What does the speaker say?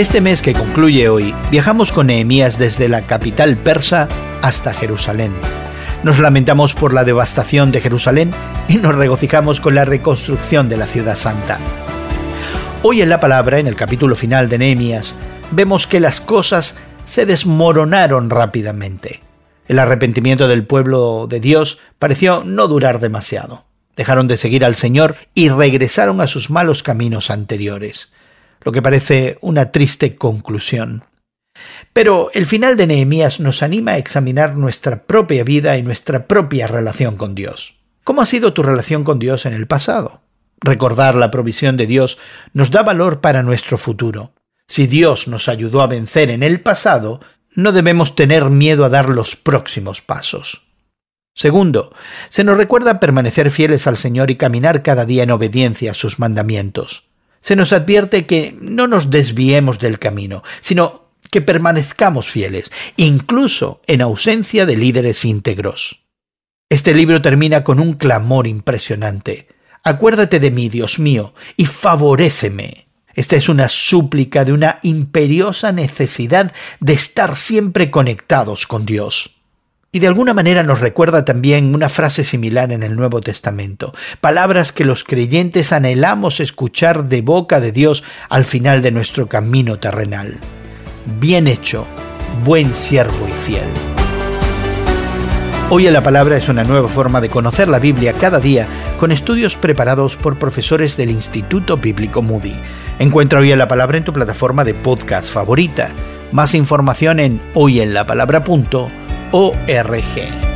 Este mes que concluye hoy, viajamos con Nehemías desde la capital persa hasta Jerusalén. Nos lamentamos por la devastación de Jerusalén y nos regocijamos con la reconstrucción de la ciudad santa. Hoy en la palabra, en el capítulo final de Nehemías, vemos que las cosas se desmoronaron rápidamente. El arrepentimiento del pueblo de Dios pareció no durar demasiado. Dejaron de seguir al Señor y regresaron a sus malos caminos anteriores, lo que parece una triste conclusión. Pero el final de Nehemías nos anima a examinar nuestra propia vida y nuestra propia relación con Dios. ¿Cómo ha sido tu relación con Dios en el pasado? Recordar la provisión de Dios nos da valor para nuestro futuro. Si Dios nos ayudó a vencer en el pasado, no debemos tener miedo a dar los próximos pasos. Segundo, se nos recuerda permanecer fieles al Señor y caminar cada día en obediencia a sus mandamientos. Se nos advierte que no nos desviemos del camino, sino que permanezcamos fieles, incluso en ausencia de líderes íntegros. Este libro termina con un clamor impresionante. Acuérdate de mí, Dios mío, y favoréceme. Esta es una súplica de una imperiosa necesidad de estar siempre conectados con Dios. Y de alguna manera nos recuerda también una frase similar en el Nuevo Testamento, palabras que los creyentes anhelamos escuchar de boca de Dios al final de nuestro camino terrenal bien hecho, buen siervo y fiel. Hoy en la Palabra es una nueva forma de conocer la Biblia cada día con estudios preparados por profesores del Instituto Bíblico Moody. Encuentra Hoy en la Palabra en tu plataforma de podcast favorita. Más información en hoyenlapalabra.org.